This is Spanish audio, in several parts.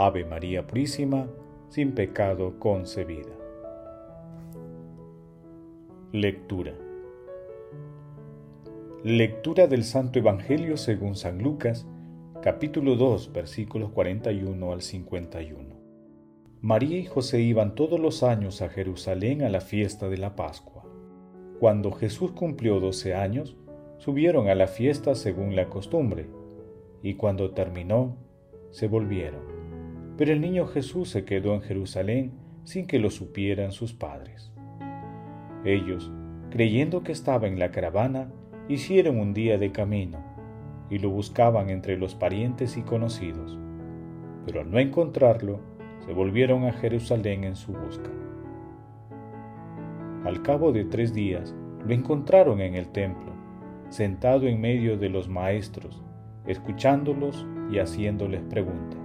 Ave María Purísima, sin pecado concebida. Lectura. Lectura del Santo Evangelio según San Lucas, capítulo 2, versículos 41 al 51. María y José iban todos los años a Jerusalén a la fiesta de la Pascua. Cuando Jesús cumplió doce años, subieron a la fiesta según la costumbre, y cuando terminó, se volvieron pero el niño Jesús se quedó en Jerusalén sin que lo supieran sus padres. Ellos, creyendo que estaba en la caravana, hicieron un día de camino y lo buscaban entre los parientes y conocidos, pero al no encontrarlo, se volvieron a Jerusalén en su busca. Al cabo de tres días, lo encontraron en el templo, sentado en medio de los maestros, escuchándolos y haciéndoles preguntas.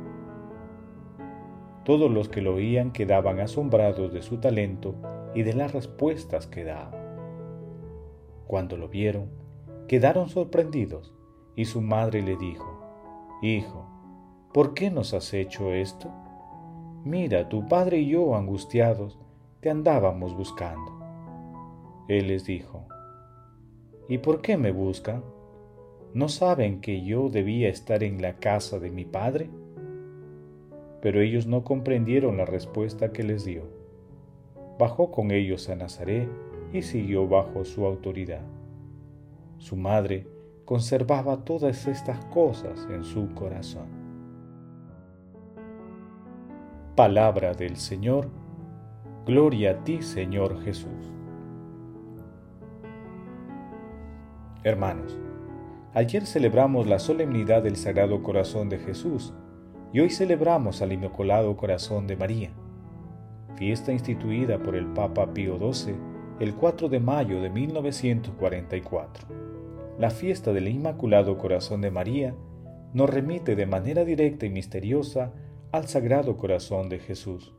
Todos los que lo oían quedaban asombrados de su talento y de las respuestas que daba. Cuando lo vieron, quedaron sorprendidos y su madre le dijo, Hijo, ¿por qué nos has hecho esto? Mira, tu padre y yo, angustiados, te andábamos buscando. Él les dijo, ¿y por qué me buscan? ¿No saben que yo debía estar en la casa de mi padre? Pero ellos no comprendieron la respuesta que les dio. Bajó con ellos a Nazaret y siguió bajo su autoridad. Su madre conservaba todas estas cosas en su corazón. Palabra del Señor, gloria a ti Señor Jesús. Hermanos, ayer celebramos la solemnidad del Sagrado Corazón de Jesús, y hoy celebramos al Inmaculado Corazón de María, fiesta instituida por el Papa Pío XII el 4 de mayo de 1944. La fiesta del Inmaculado Corazón de María nos remite de manera directa y misteriosa al Sagrado Corazón de Jesús.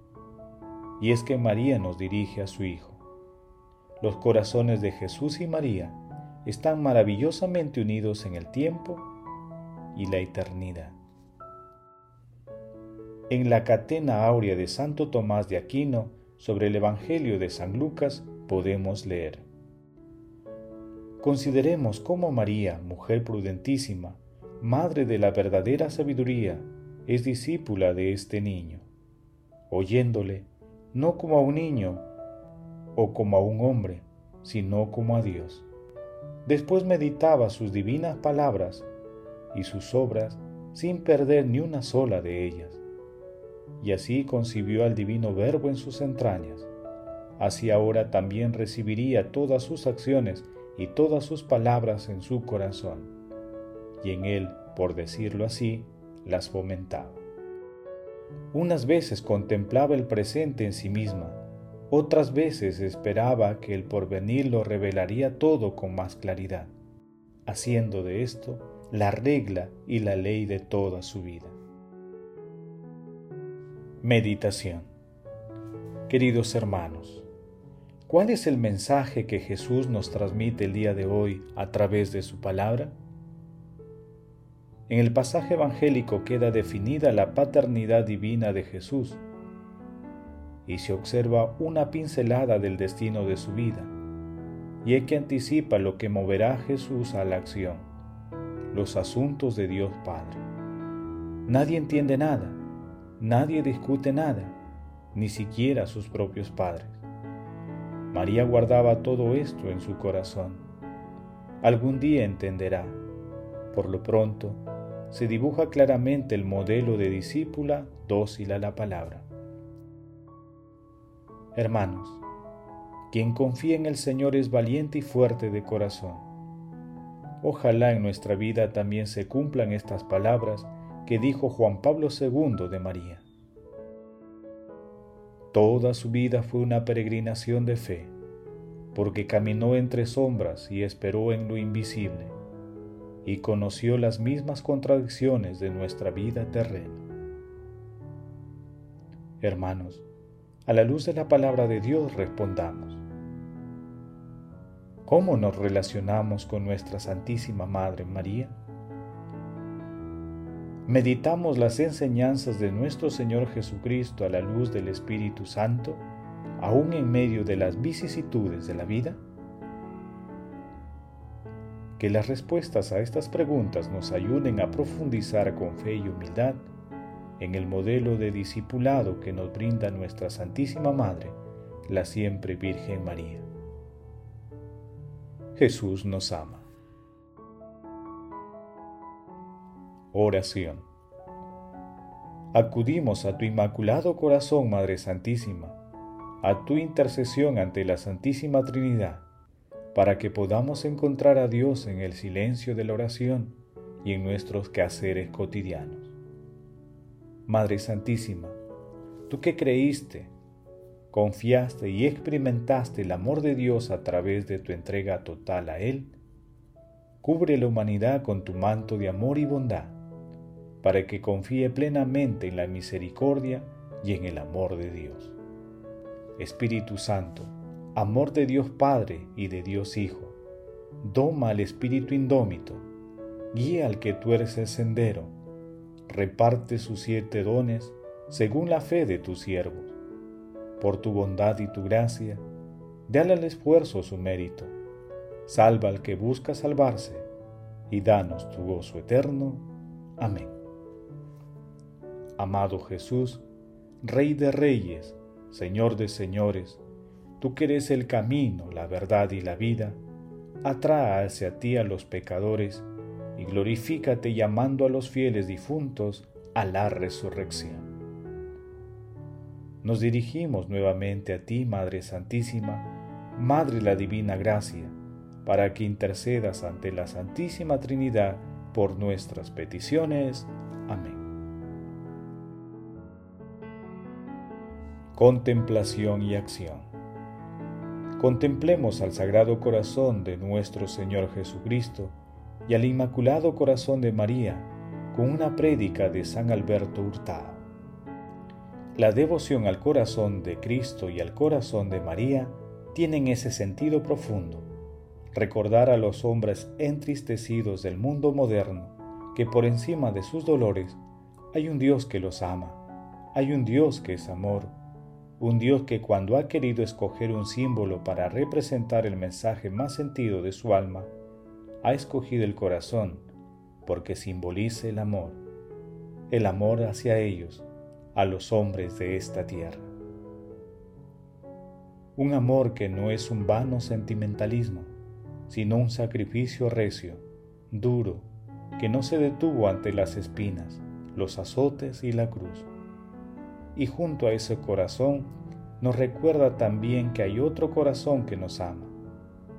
Y es que María nos dirige a su Hijo. Los corazones de Jesús y María están maravillosamente unidos en el tiempo y la eternidad. En la catena áurea de Santo Tomás de Aquino sobre el Evangelio de San Lucas podemos leer. Consideremos cómo María, mujer prudentísima, madre de la verdadera sabiduría, es discípula de este niño, oyéndole no como a un niño o como a un hombre, sino como a Dios. Después meditaba sus divinas palabras y sus obras sin perder ni una sola de ellas y así concibió al divino Verbo en sus entrañas. Así ahora también recibiría todas sus acciones y todas sus palabras en su corazón, y en él, por decirlo así, las fomentaba. Unas veces contemplaba el presente en sí misma, otras veces esperaba que el porvenir lo revelaría todo con más claridad, haciendo de esto la regla y la ley de toda su vida. Meditación Queridos hermanos, ¿cuál es el mensaje que Jesús nos transmite el día de hoy a través de su palabra? En el pasaje evangélico queda definida la paternidad divina de Jesús y se observa una pincelada del destino de su vida, y es que anticipa lo que moverá a Jesús a la acción, los asuntos de Dios Padre. Nadie entiende nada, Nadie discute nada, ni siquiera sus propios padres. María guardaba todo esto en su corazón. Algún día entenderá. Por lo pronto, se dibuja claramente el modelo de discípula dócil a la palabra. Hermanos, quien confía en el Señor es valiente y fuerte de corazón. Ojalá en nuestra vida también se cumplan estas palabras que dijo Juan Pablo II de María. Toda su vida fue una peregrinación de fe, porque caminó entre sombras y esperó en lo invisible, y conoció las mismas contradicciones de nuestra vida terrena. Hermanos, a la luz de la palabra de Dios respondamos. ¿Cómo nos relacionamos con nuestra Santísima Madre María? ¿Meditamos las enseñanzas de nuestro Señor Jesucristo a la luz del Espíritu Santo, aún en medio de las vicisitudes de la vida? Que las respuestas a estas preguntas nos ayuden a profundizar con fe y humildad en el modelo de discipulado que nos brinda nuestra Santísima Madre, la siempre Virgen María. Jesús nos ama. Oración. Acudimos a tu Inmaculado Corazón, Madre Santísima, a tu intercesión ante la Santísima Trinidad, para que podamos encontrar a Dios en el silencio de la oración y en nuestros quehaceres cotidianos. Madre Santísima, tú que creíste, confiaste y experimentaste el amor de Dios a través de tu entrega total a Él, cubre la humanidad con tu manto de amor y bondad, para que confíe plenamente en la misericordia y en el amor de Dios. Espíritu Santo, amor de Dios Padre y de Dios Hijo, doma al espíritu indómito, guía al que tuerce el sendero, reparte sus siete dones según la fe de tus siervos por tu bondad y tu gracia, dale al esfuerzo su mérito, salva al que busca salvarse, y danos tu gozo eterno. Amén. Amado Jesús, Rey de Reyes, Señor de Señores, tú que eres el camino, la verdad y la vida, atrae hacia ti a los pecadores y glorifícate llamando a los fieles difuntos a la resurrección nos dirigimos nuevamente a ti, Madre Santísima, Madre la Divina Gracia, para que intercedas ante la Santísima Trinidad por nuestras peticiones. Amén. Contemplación y acción. Contemplemos al Sagrado Corazón de nuestro Señor Jesucristo y al Inmaculado Corazón de María con una prédica de San Alberto Hurtado. La devoción al corazón de Cristo y al corazón de María tienen ese sentido profundo. Recordar a los hombres entristecidos del mundo moderno que por encima de sus dolores hay un Dios que los ama, hay un Dios que es amor, un Dios que cuando ha querido escoger un símbolo para representar el mensaje más sentido de su alma, ha escogido el corazón porque simboliza el amor, el amor hacia ellos, a los hombres de esta tierra. Un amor que no es un vano sentimentalismo, sino un sacrificio recio, duro, que no se detuvo ante las espinas, los azotes y la cruz. Y junto a ese corazón nos recuerda también que hay otro corazón que nos ama,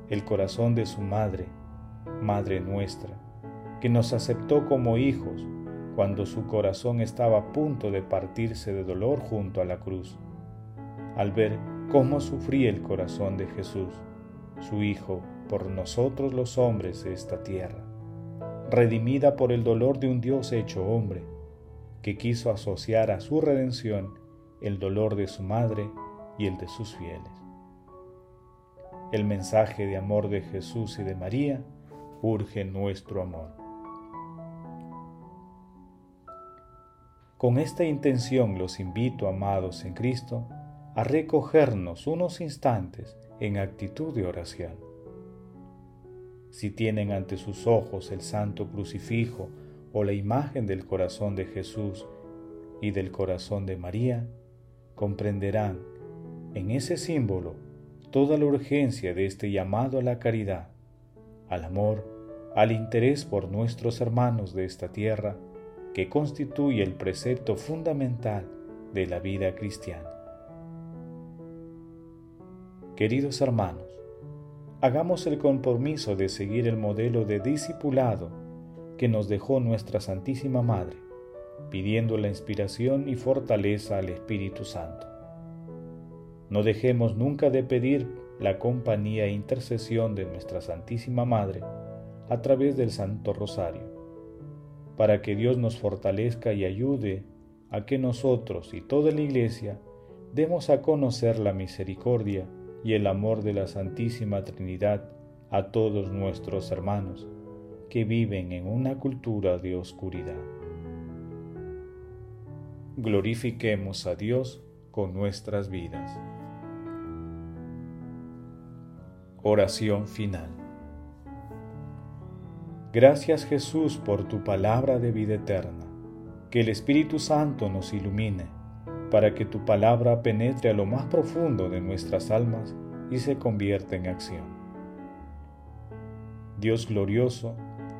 el corazón de su madre, Madre nuestra, que nos aceptó como hijos cuando su corazón estaba a punto de partirse de dolor junto a la cruz, al ver cómo sufría el corazón de Jesús, su Hijo, por nosotros los hombres de esta tierra, redimida por el dolor de un Dios hecho hombre, que quiso asociar a su redención el dolor de su madre y el de sus fieles. El mensaje de amor de Jesús y de María urge nuestro amor. Con esta intención los invito, amados en Cristo, a recogernos unos instantes en actitud de oración. Si tienen ante sus ojos el santo crucifijo o la imagen del corazón de Jesús y del corazón de María, comprenderán en ese símbolo toda la urgencia de este llamado a la caridad, al amor, al interés por nuestros hermanos de esta tierra, que constituye el precepto fundamental de la vida cristiana. Queridos hermanos, hagamos el compromiso de seguir el modelo de discipulado que nos dejó nuestra Santísima Madre, pidiendo la inspiración y fortaleza al Espíritu Santo. No dejemos nunca de pedir la compañía e intercesión de nuestra Santísima Madre a través del Santo Rosario, para que Dios nos fortalezca y ayude a que nosotros y toda la Iglesia demos a conocer la misericordia y el amor de la Santísima Trinidad a todos nuestros hermanos que viven en una cultura de oscuridad. Glorifiquemos a Dios con nuestras vidas. Oración final. Gracias Jesús por tu palabra de vida eterna. Que el Espíritu Santo nos ilumine para que tu palabra penetre a lo más profundo de nuestras almas y se convierta en acción. Dios glorioso,